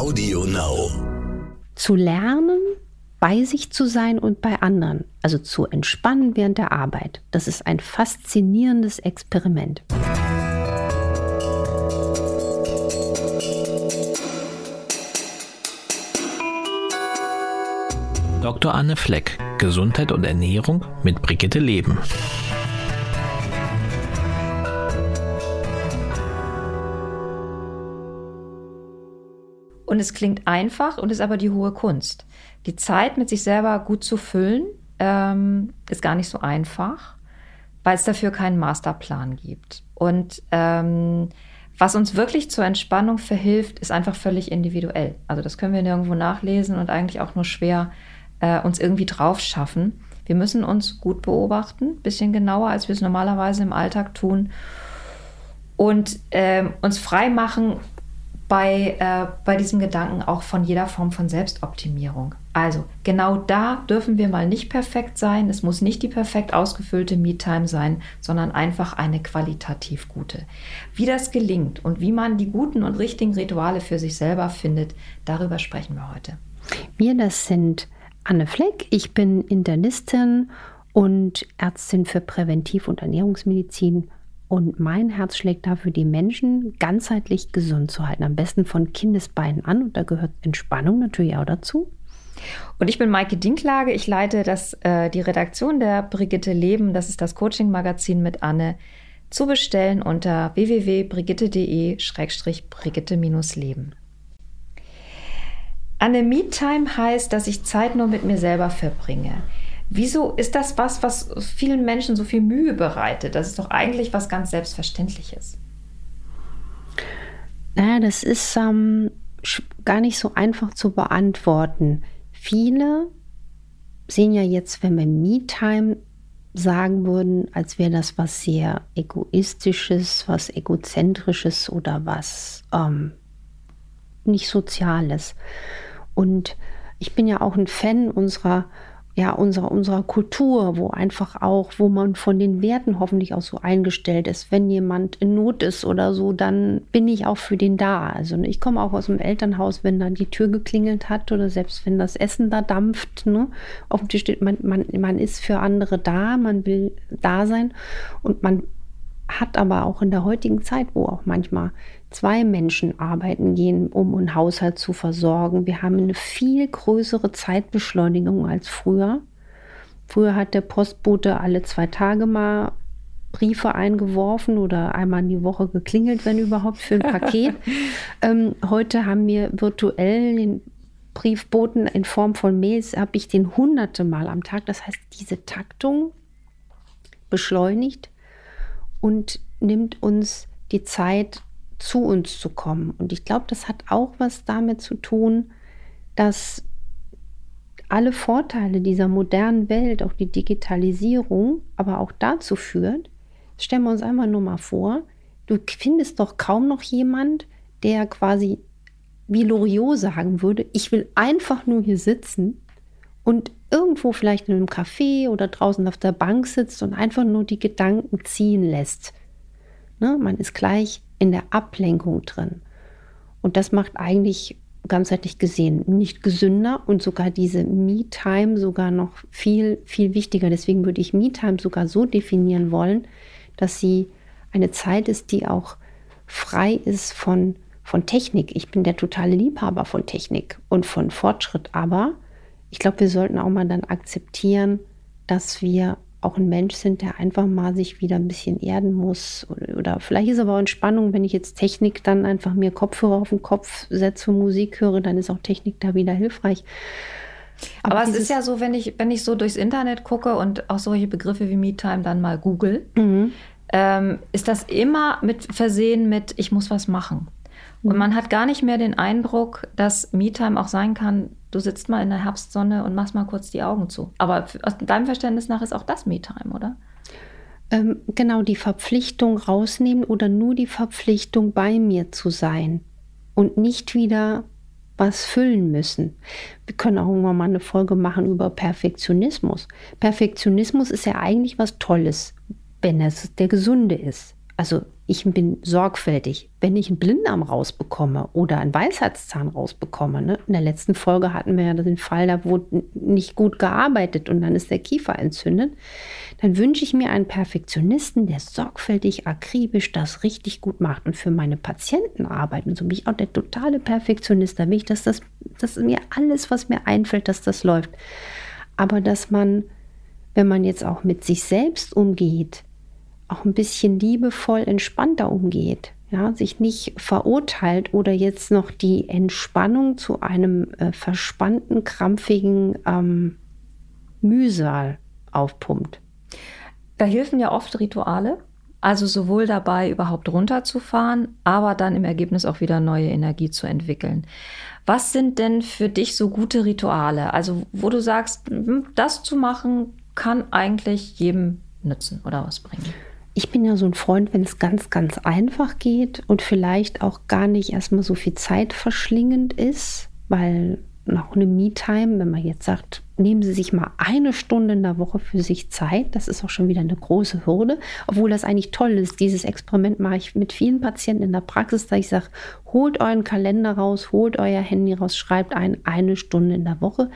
Audio Now. Zu lernen, bei sich zu sein und bei anderen, also zu entspannen während der Arbeit, das ist ein faszinierendes Experiment. Dr. Anne Fleck, Gesundheit und Ernährung mit Brigitte Leben. Und es klingt einfach und ist aber die hohe Kunst. Die Zeit mit sich selber gut zu füllen, ähm, ist gar nicht so einfach, weil es dafür keinen Masterplan gibt. Und ähm, was uns wirklich zur Entspannung verhilft, ist einfach völlig individuell. Also das können wir nirgendwo nachlesen und eigentlich auch nur schwer äh, uns irgendwie drauf schaffen. Wir müssen uns gut beobachten, bisschen genauer, als wir es normalerweise im Alltag tun. Und ähm, uns frei machen bei, äh, bei diesem Gedanken auch von jeder Form von Selbstoptimierung. Also genau da dürfen wir mal nicht perfekt sein. Es muss nicht die perfekt ausgefüllte Me-Time sein, sondern einfach eine qualitativ gute. Wie das gelingt und wie man die guten und richtigen Rituale für sich selber findet, darüber sprechen wir heute. Wir, das sind Anne Fleck, ich bin Internistin und Ärztin für Präventiv- und Ernährungsmedizin und mein Herz schlägt dafür, die Menschen ganzheitlich gesund zu halten. Am besten von Kindesbeinen an. Und da gehört Entspannung natürlich auch dazu. Und ich bin Maike Dinklage. Ich leite das, äh, die Redaktion der Brigitte Leben. Das ist das Coaching-Magazin mit Anne. Zu bestellen unter www.brigitte.de-brigitte-leben. Anne Me Time heißt, dass ich Zeit nur mit mir selber verbringe. Wieso ist das was, was vielen Menschen so viel Mühe bereitet? Das ist doch eigentlich was ganz Selbstverständliches. Naja, das ist ähm, gar nicht so einfach zu beantworten. Viele sehen ja jetzt, wenn wir Me-Time sagen würden, als wäre das was sehr egoistisches, was egozentrisches oder was ähm, nicht soziales. Und ich bin ja auch ein Fan unserer ja, unserer, unserer Kultur, wo einfach auch, wo man von den Werten hoffentlich auch so eingestellt ist. Wenn jemand in Not ist oder so, dann bin ich auch für den da. Also ich komme auch aus dem Elternhaus, wenn dann die Tür geklingelt hat oder selbst wenn das Essen da dampft, ne, auf dem Tisch steht, man, man, man ist für andere da, man will da sein und man hat aber auch in der heutigen Zeit, wo auch manchmal zwei Menschen arbeiten gehen, um einen Haushalt zu versorgen. Wir haben eine viel größere Zeitbeschleunigung als früher. Früher hat der Postbote alle zwei Tage mal Briefe eingeworfen oder einmal in die Woche geklingelt, wenn überhaupt, für ein Paket. ähm, heute haben wir virtuell den Briefboten in Form von Mails, habe ich den hunderte Mal am Tag. Das heißt, diese Taktung beschleunigt und nimmt uns die Zeit zu uns zu kommen. Und ich glaube, das hat auch was damit zu tun, dass alle Vorteile dieser modernen Welt, auch die Digitalisierung, aber auch dazu führt, stellen wir uns einmal nur mal vor, du findest doch kaum noch jemand, der quasi wie Loriot sagen würde, ich will einfach nur hier sitzen und irgendwo vielleicht in einem Café oder draußen auf der Bank sitzt und einfach nur die Gedanken ziehen lässt. Ne, man ist gleich in der Ablenkung drin. Und das macht eigentlich ganzheitlich gesehen nicht gesünder und sogar diese Me-Time sogar noch viel, viel wichtiger. Deswegen würde ich Me-Time sogar so definieren wollen, dass sie eine Zeit ist, die auch frei ist von, von Technik. Ich bin der totale Liebhaber von Technik und von Fortschritt, aber ich glaube, wir sollten auch mal dann akzeptieren, dass wir auch ein Mensch sind, der einfach mal sich wieder ein bisschen erden muss. Oder vielleicht ist aber auch Entspannung, wenn ich jetzt Technik dann einfach mir Kopfhörer auf den Kopf setze, Musik höre, dann ist auch Technik da wieder hilfreich. Aber, aber es ist ja so, wenn ich, wenn ich so durchs Internet gucke und auch solche Begriffe wie MeTime dann mal google, mhm. ähm, ist das immer mit versehen mit, ich muss was machen. Und mhm. man hat gar nicht mehr den Eindruck, dass MeTime auch sein kann, du sitzt mal in der Herbstsonne und machst mal kurz die Augen zu. Aber aus deinem Verständnis nach ist auch das MeTime, oder? Ähm, genau, die Verpflichtung rausnehmen oder nur die Verpflichtung bei mir zu sein und nicht wieder was füllen müssen. Wir können auch irgendwann mal eine Folge machen über Perfektionismus. Perfektionismus ist ja eigentlich was Tolles, wenn es der Gesunde ist. Also ich bin sorgfältig. Wenn ich einen Blindarm rausbekomme oder einen Weisheitszahn rausbekomme, ne? in der letzten Folge hatten wir ja den Fall, da wurde nicht gut gearbeitet und dann ist der Kiefer entzündet, dann wünsche ich mir einen Perfektionisten, der sorgfältig, akribisch das richtig gut macht und für meine Patienten arbeitet. Und so bin ich auch der totale Perfektionist. Da will ich, dass das, dass mir alles, was mir einfällt, dass das läuft. Aber dass man, wenn man jetzt auch mit sich selbst umgeht, auch ein bisschen liebevoll, entspannter umgeht. Ja, sich nicht verurteilt oder jetzt noch die Entspannung zu einem äh, verspannten, krampfigen ähm, Mühsal aufpumpt. Da helfen ja oft Rituale, also sowohl dabei, überhaupt runterzufahren, aber dann im Ergebnis auch wieder neue Energie zu entwickeln. Was sind denn für dich so gute Rituale? Also, wo du sagst, hm, das zu machen, kann eigentlich jedem nützen oder was bringen? Ich bin ja so ein Freund, wenn es ganz, ganz einfach geht und vielleicht auch gar nicht erstmal so viel Zeit verschlingend ist, weil nach einem Me-Time, wenn man jetzt sagt, nehmen Sie sich mal eine Stunde in der Woche für sich Zeit, das ist auch schon wieder eine große Hürde, obwohl das eigentlich toll ist. Dieses Experiment mache ich mit vielen Patienten in der Praxis, da ich sage, holt euren Kalender raus, holt euer Handy raus, schreibt ein, eine Stunde in der Woche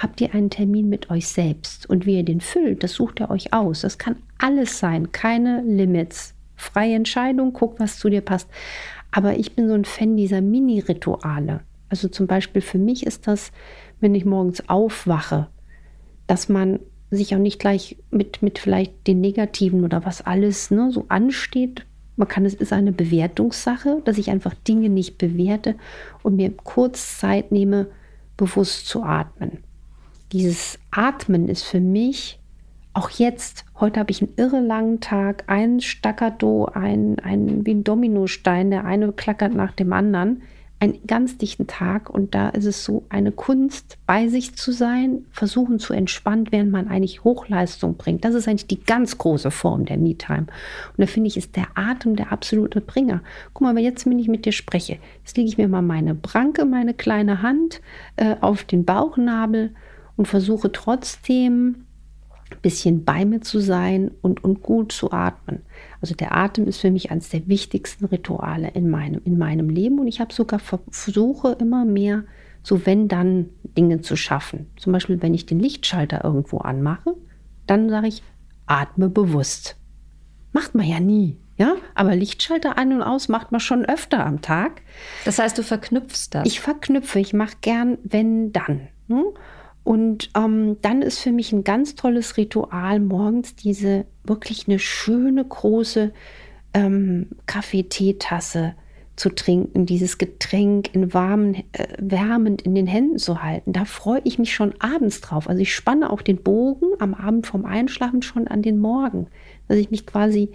habt ihr einen Termin mit euch selbst. Und wie ihr den füllt, das sucht ihr euch aus. Das kann alles sein, keine Limits. Freie Entscheidung, guck, was zu dir passt. Aber ich bin so ein Fan dieser Mini-Rituale. Also zum Beispiel für mich ist das, wenn ich morgens aufwache, dass man sich auch nicht gleich mit, mit vielleicht den Negativen oder was alles ne, so ansteht. Man kann, es ist eine Bewertungssache, dass ich einfach Dinge nicht bewerte und mir kurz Zeit nehme, bewusst zu atmen dieses Atmen ist für mich auch jetzt, heute habe ich einen irre langen Tag, ein Staccato, ein, ein wie ein Dominostein, der eine klackert nach dem anderen, einen ganz dichten Tag und da ist es so eine Kunst, bei sich zu sein, versuchen zu entspannen, während man eigentlich Hochleistung bringt. Das ist eigentlich die ganz große Form der Me-Time. Und da finde ich, ist der Atem der absolute Bringer. Guck mal, wenn jetzt, wenn ich mit dir spreche, jetzt lege ich mir mal meine Branke, meine kleine Hand äh, auf den Bauchnabel und versuche trotzdem ein bisschen bei mir zu sein und, und gut zu atmen. Also der Atem ist für mich eines der wichtigsten Rituale in meinem, in meinem Leben und ich habe sogar versuche immer mehr so wenn dann Dinge zu schaffen. Zum Beispiel, wenn ich den Lichtschalter irgendwo anmache, dann sage ich, atme bewusst. Macht man ja nie. Ja, aber Lichtschalter an und aus macht man schon öfter am Tag. Das heißt, du verknüpfst das. Ich verknüpfe, ich mache gern wenn dann. Ne? Und ähm, dann ist für mich ein ganz tolles Ritual morgens diese wirklich eine schöne große ähm, Kaffee-Teetasse zu trinken, dieses Getränk in warmen, äh, wärmend in den Händen zu halten. Da freue ich mich schon abends drauf. Also ich spanne auch den Bogen am Abend vom Einschlafen schon an den Morgen, dass ich mich quasi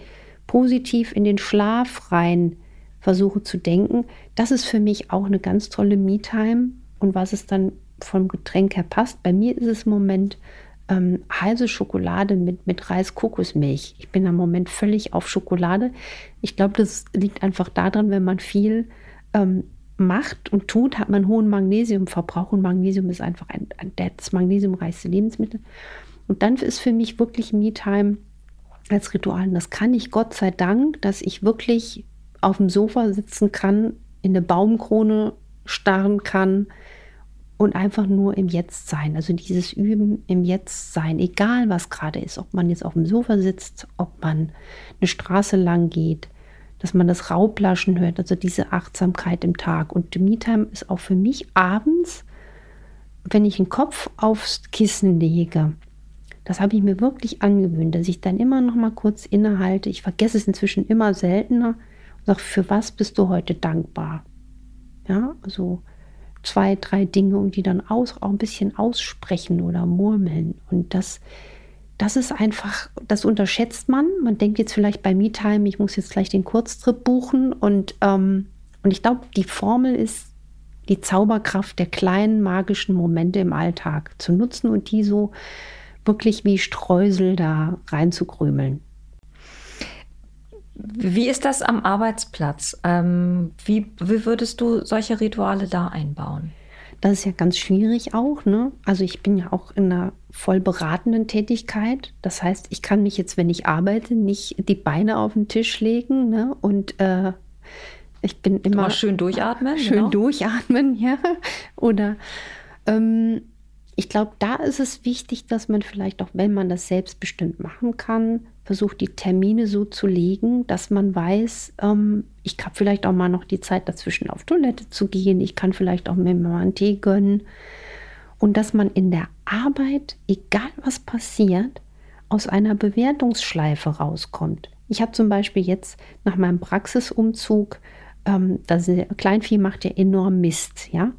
positiv in den Schlaf rein versuche zu denken. Das ist für mich auch eine ganz tolle Me-Time. Und was es dann vom Getränk her passt. Bei mir ist es im Moment ähm, heiße Schokolade mit, mit Reis-Kokosmilch. Ich bin im Moment völlig auf Schokolade. Ich glaube, das liegt einfach daran, wenn man viel ähm, macht und tut, hat man hohen Magnesiumverbrauch und Magnesium ist einfach ein, ein das magnesiumreichste Lebensmittel. Und dann ist für mich wirklich Me-Time als Ritual. Und das kann ich Gott sei Dank, dass ich wirklich auf dem Sofa sitzen kann, in eine Baumkrone starren kann, und einfach nur im Jetzt sein. Also dieses Üben im Jetzt sein, egal was gerade ist, ob man jetzt auf dem Sofa sitzt, ob man eine Straße lang geht, dass man das Raublaschen hört, also diese Achtsamkeit im Tag. Und Me-Time ist auch für mich abends, wenn ich den Kopf aufs Kissen lege. Das habe ich mir wirklich angewöhnt, dass ich dann immer noch mal kurz innehalte. Ich vergesse es inzwischen immer seltener und sage, für was bist du heute dankbar? Ja, also zwei, drei Dinge und die dann aus, auch ein bisschen aussprechen oder murmeln. Und das, das ist einfach, das unterschätzt man. Man denkt jetzt vielleicht bei MeTime, ich muss jetzt gleich den Kurztrip buchen. Und, ähm, und ich glaube, die Formel ist, die Zauberkraft der kleinen magischen Momente im Alltag zu nutzen und die so wirklich wie Streusel da reinzukrümeln. Wie ist das am Arbeitsplatz? Ähm, wie, wie würdest du solche Rituale da einbauen? Das ist ja ganz schwierig auch. Ne? Also ich bin ja auch in einer voll beratenden Tätigkeit. Das heißt, ich kann mich jetzt, wenn ich arbeite, nicht die Beine auf den Tisch legen ne? und äh, ich bin immer schön durchatmen. Schön genau. durchatmen, ja. Oder ähm, ich glaube, da ist es wichtig, dass man vielleicht auch, wenn man das selbstbestimmt machen kann, versucht, die Termine so zu legen, dass man weiß, ähm, ich habe vielleicht auch mal noch die Zeit dazwischen auf Toilette zu gehen, ich kann vielleicht auch mir mal einen Tee gönnen. Und dass man in der Arbeit, egal was passiert, aus einer Bewertungsschleife rauskommt. Ich habe zum Beispiel jetzt nach meinem Praxisumzug, ähm, das Kleinvieh macht ja enorm Mist, ja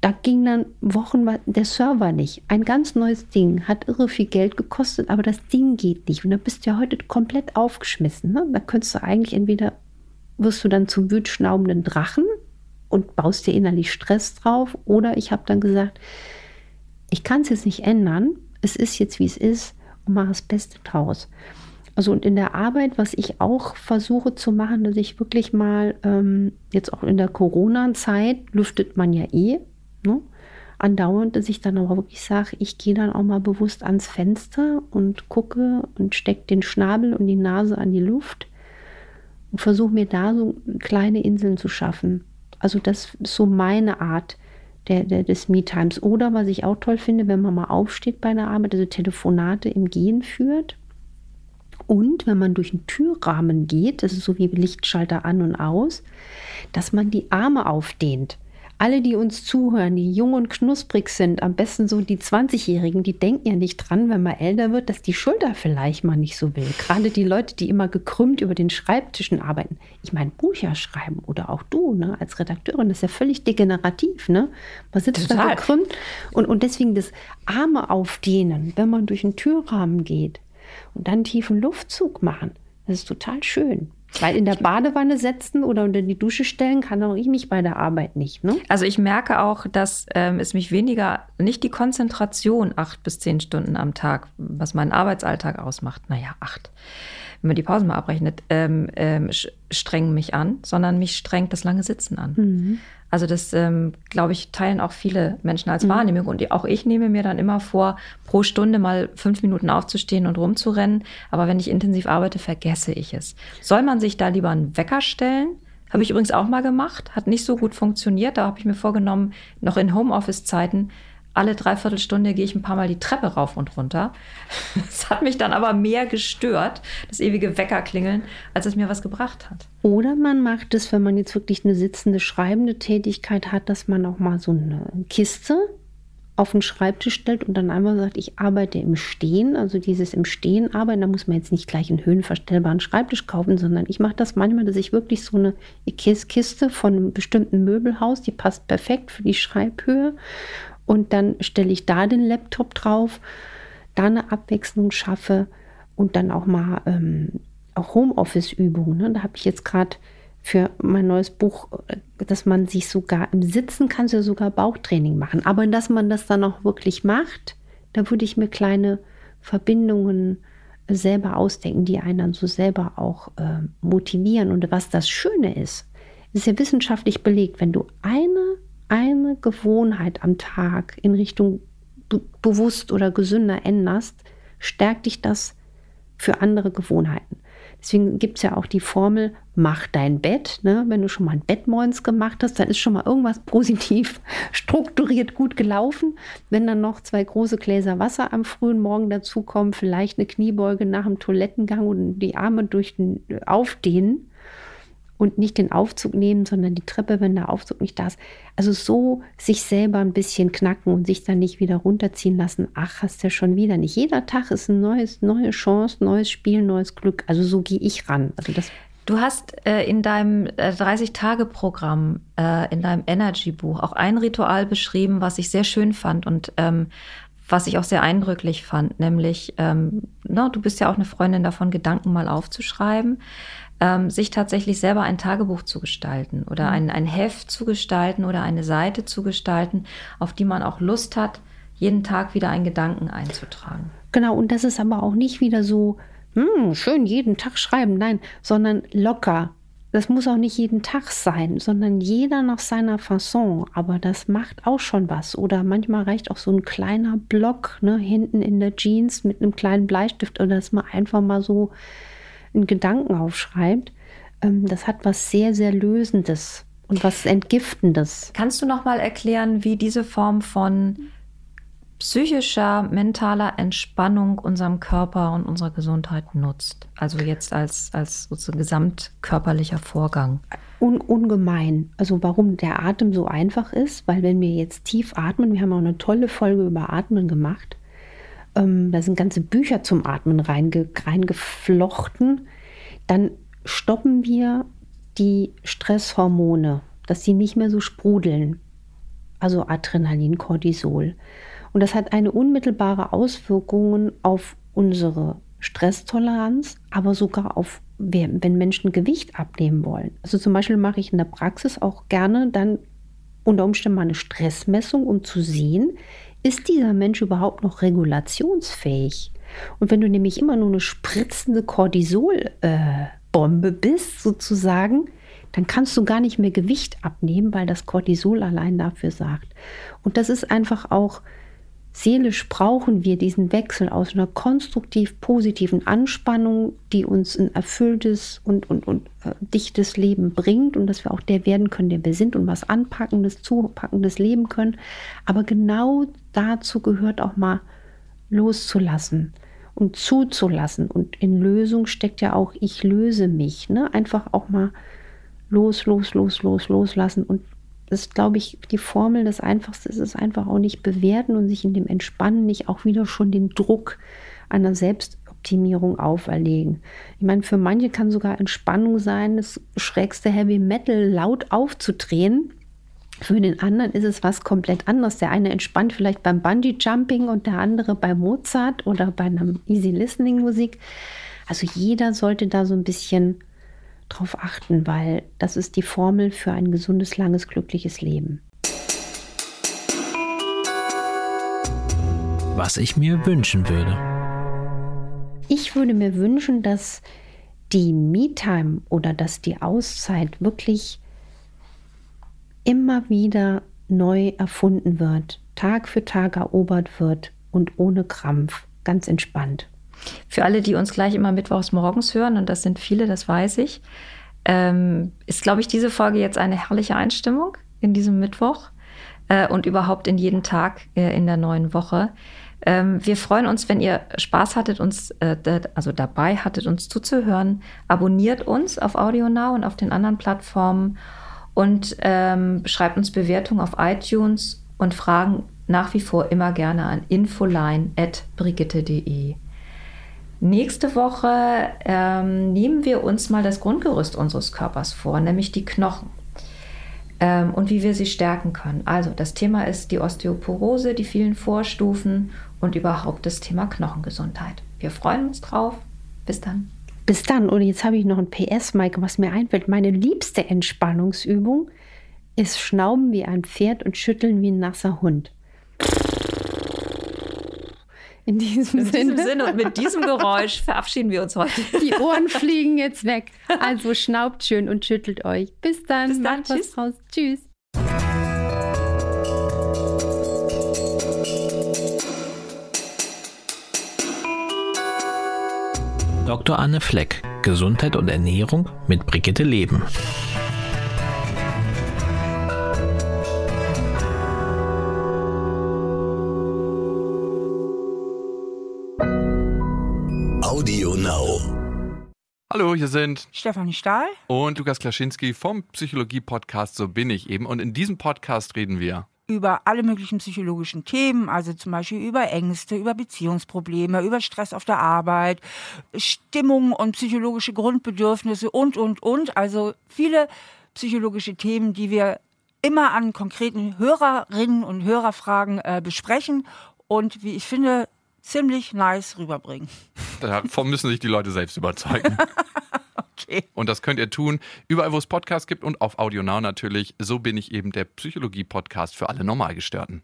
da ging dann Wochen der Server nicht. Ein ganz neues Ding, hat irre viel Geld gekostet, aber das Ding geht nicht. Und da bist du ja heute komplett aufgeschmissen. Ne? Da könntest du eigentlich entweder wirst du dann zum wütschnaubenden Drachen und baust dir innerlich Stress drauf. Oder ich habe dann gesagt, ich kann es jetzt nicht ändern. Es ist jetzt, wie es ist und mache das Beste draus. Also und in der Arbeit, was ich auch versuche zu machen, dass ich wirklich mal, ähm, jetzt auch in der Corona-Zeit, lüftet man ja eh, Ne? Andauernd, dass ich dann aber wirklich sage, ich gehe dann auch mal bewusst ans Fenster und gucke und stecke den Schnabel und die Nase an die Luft und versuche mir da so kleine Inseln zu schaffen. Also das ist so meine Art der, der, des Me-Times. Oder was ich auch toll finde, wenn man mal aufsteht bei der Arbeit, also Telefonate im Gehen führt. Und wenn man durch einen Türrahmen geht, das ist so wie Lichtschalter an und aus, dass man die Arme aufdehnt alle, die uns zuhören, die jung und knusprig sind, am besten so die 20-Jährigen, die denken ja nicht dran, wenn man älter wird, dass die Schulter vielleicht mal nicht so will. Gerade die Leute, die immer gekrümmt über den Schreibtischen arbeiten. Ich meine, Bücher schreiben oder auch du ne, als Redakteurin, das ist ja völlig degenerativ. Ne? Man sitzt Total. da gekrümmt. Und, und deswegen das Arme aufdehnen, wenn man durch einen Türrahmen geht und dann einen tiefen Luftzug machen, das ist total schön. Weil in der Badewanne setzen oder unter die Dusche stellen kann auch ich mich bei der Arbeit nicht. Ne? Also ich merke auch, dass ähm, es mich weniger, nicht die Konzentration acht bis zehn Stunden am Tag, was meinen Arbeitsalltag ausmacht, naja, acht, wenn man die Pause mal abrechnet, ähm, ähm, strengen mich an, sondern mich strengt das lange Sitzen an. Mhm. Also das, ähm, glaube ich, teilen auch viele Menschen als mhm. Wahrnehmung. Und auch ich nehme mir dann immer vor, pro Stunde mal fünf Minuten aufzustehen und rumzurennen. Aber wenn ich intensiv arbeite, vergesse ich es. Soll man sich da lieber einen Wecker stellen? Habe ich übrigens auch mal gemacht, hat nicht so gut funktioniert. Da habe ich mir vorgenommen, noch in Homeoffice-Zeiten alle Dreiviertelstunde gehe ich ein paar Mal die Treppe rauf und runter. Das hat mich dann aber mehr gestört, das ewige Weckerklingeln, als es mir was gebracht hat. Oder man macht es, wenn man jetzt wirklich eine sitzende, schreibende Tätigkeit hat, dass man auch mal so eine Kiste auf den Schreibtisch stellt und dann einfach sagt, ich arbeite im Stehen, also dieses im Stehen arbeiten, da muss man jetzt nicht gleich einen höhenverstellbaren Schreibtisch kaufen, sondern ich mache das manchmal, dass ich wirklich so eine Kiste von einem bestimmten Möbelhaus, die passt perfekt für die Schreibhöhe und dann stelle ich da den Laptop drauf, da eine Abwechslung schaffe und dann auch mal ähm, auch Homeoffice-Übungen. Ne? Da habe ich jetzt gerade für mein neues Buch, äh, dass man sich sogar im Sitzen kann, ja sogar Bauchtraining machen. Aber dass man das dann auch wirklich macht, da würde ich mir kleine Verbindungen selber ausdenken, die einen dann so selber auch äh, motivieren. Und was das Schöne ist, ist ja wissenschaftlich belegt, wenn du eine eine Gewohnheit am Tag in Richtung be bewusst oder gesünder änderst, stärkt dich das für andere Gewohnheiten. Deswegen gibt es ja auch die Formel, mach dein Bett. Ne? Wenn du schon mal ein Bett morgens gemacht hast, dann ist schon mal irgendwas positiv strukturiert gut gelaufen. Wenn dann noch zwei große Gläser Wasser am frühen Morgen dazukommen, vielleicht eine Kniebeuge nach dem Toilettengang und die Arme durch den Aufdehnen, und nicht den Aufzug nehmen, sondern die Treppe, wenn der Aufzug nicht da ist. Also so sich selber ein bisschen knacken und sich dann nicht wieder runterziehen lassen. Ach, hast du ja schon wieder nicht. Jeder Tag ist eine neues, neue Chance, neues Spiel, neues Glück. Also so gehe ich ran. Also das Du hast äh, in deinem äh, 30-Tage-Programm, äh, in deinem Energy-Buch auch ein Ritual beschrieben, was ich sehr schön fand und ähm, was ich auch sehr eindrücklich fand, nämlich, ähm, na, du bist ja auch eine Freundin davon, Gedanken mal aufzuschreiben ähm, sich tatsächlich selber ein Tagebuch zu gestalten oder mhm. ein, ein Heft zu gestalten oder eine Seite zu gestalten, auf die man auch Lust hat, jeden Tag wieder einen Gedanken einzutragen. Genau, und das ist aber auch nicht wieder so, hm, schön jeden Tag schreiben, nein, sondern locker. das muss auch nicht jeden Tag sein, sondern jeder nach seiner Fasson. Aber das macht auch schon was. Oder manchmal reicht auch so ein kleiner Block ne, hinten in der Jeans mit einem kleinen Bleistift oder dass man einfach mal so einen Gedanken aufschreibt. Ähm, das hat was sehr, sehr Lösendes und was Entgiftendes. Kannst du noch mal erklären, wie diese Form von psychischer, mentaler Entspannung unserem Körper und unserer Gesundheit nutzt. Also jetzt als, als sozusagen gesamtkörperlicher Vorgang. Un ungemein. Also warum der Atem so einfach ist, weil wenn wir jetzt tief atmen, wir haben auch eine tolle Folge über Atmen gemacht, ähm, da sind ganze Bücher zum Atmen reinge reingeflochten, dann stoppen wir die Stresshormone, dass sie nicht mehr so sprudeln. Also Adrenalin, Cortisol. Und das hat eine unmittelbare Auswirkung auf unsere Stresstoleranz, aber sogar auf, wenn Menschen Gewicht abnehmen wollen. Also zum Beispiel mache ich in der Praxis auch gerne dann unter Umständen mal eine Stressmessung, um zu sehen, ist dieser Mensch überhaupt noch regulationsfähig? Und wenn du nämlich immer nur eine spritzende Cortisol-Bombe äh, bist, sozusagen, dann kannst du gar nicht mehr Gewicht abnehmen, weil das Cortisol allein dafür sagt. Und das ist einfach auch Seelisch brauchen wir diesen Wechsel aus einer konstruktiv positiven Anspannung, die uns ein erfülltes und, und, und äh, dichtes Leben bringt und dass wir auch der werden können, der wir sind und was Anpackendes, Zupackendes leben können. Aber genau dazu gehört auch mal loszulassen und zuzulassen. Und in Lösung steckt ja auch, ich löse mich. Ne? Einfach auch mal los, los, los, los, loslassen und ist, glaube ich, die Formel. Das Einfachste ist es einfach auch nicht bewerten und sich in dem Entspannen nicht auch wieder schon den Druck einer Selbstoptimierung auferlegen. Ich meine, für manche kann sogar Entspannung sein, das schrägste Heavy Metal laut aufzudrehen. Für den anderen ist es was komplett anderes. Der eine entspannt vielleicht beim Bungee Jumping und der andere bei Mozart oder bei einer Easy Listening Musik. Also jeder sollte da so ein bisschen drauf achten, weil das ist die Formel für ein gesundes, langes, glückliches Leben. Was ich mir wünschen würde. Ich würde mir wünschen, dass die Me-Time oder dass die Auszeit wirklich immer wieder neu erfunden wird, Tag für Tag erobert wird und ohne Krampf, ganz entspannt. Für alle, die uns gleich immer mittwochs morgens hören, und das sind viele, das weiß ich, ähm, ist, glaube ich, diese Folge jetzt eine herrliche Einstimmung in diesem Mittwoch äh, und überhaupt in jeden Tag äh, in der neuen Woche. Ähm, wir freuen uns, wenn ihr Spaß hattet, uns, äh, also dabei hattet, uns zuzuhören. Abonniert uns auf AudioNow und auf den anderen Plattformen und ähm, schreibt uns Bewertungen auf iTunes und Fragen nach wie vor immer gerne an infoline.brigitte.de. Nächste Woche ähm, nehmen wir uns mal das Grundgerüst unseres Körpers vor, nämlich die Knochen ähm, und wie wir sie stärken können. Also das Thema ist die Osteoporose, die vielen Vorstufen und überhaupt das Thema Knochengesundheit. Wir freuen uns drauf. Bis dann. Bis dann. Und jetzt habe ich noch ein PS, Maike, was mir einfällt. Meine liebste Entspannungsübung ist Schnauben wie ein Pferd und Schütteln wie ein nasser Hund. In diesem, In Sinne. diesem Sinne und mit diesem Geräusch verabschieden wir uns heute. Die Ohren fliegen jetzt weg. Also schnaubt schön und schüttelt euch. Bis dann. Bis dann. Tschüss. Raus. Tschüss. Dr. Anne Fleck, Gesundheit und Ernährung mit Brigitte Leben. Hier sind Stefanie Stahl und Lukas Klaschinski vom Psychologie-Podcast So bin ich eben. Und in diesem Podcast reden wir über alle möglichen psychologischen Themen, also zum Beispiel über Ängste, über Beziehungsprobleme, über Stress auf der Arbeit, Stimmung und psychologische Grundbedürfnisse und, und, und. Also viele psychologische Themen, die wir immer an konkreten Hörerinnen und Hörerfragen äh, besprechen und wie ich finde, ziemlich nice rüberbringen. Davon müssen sich die Leute selbst überzeugen. okay. Und das könnt ihr tun, überall wo es Podcasts gibt und auf AudioNow natürlich. So bin ich eben der Psychologie-Podcast für alle Normalgestörten.